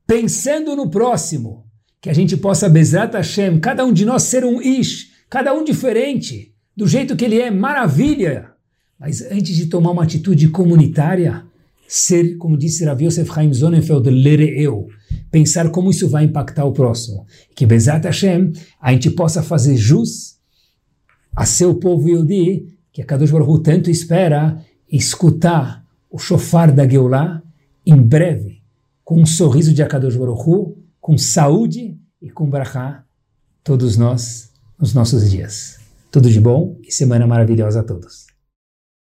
Speaker 2: Pensando no próximo. Que a gente possa, Bezrat Hashem, cada um de nós ser um Ish, cada um diferente, do jeito que ele é, maravilha. Mas antes de tomar uma atitude comunitária, ser, como disse Rav Yosef Chaim Zonenfeld, lereu, pensar como isso vai impactar o próximo. Que Bezat Hashem, a gente possa fazer jus a seu povo Yodi, que a Kadosh Baruch tanto espera, escutar o shofar da Geulah em breve, com um sorriso de Akadosh Baruch com saúde e com brachá, todos nós, nos nossos dias. Tudo de bom e semana maravilhosa a todos.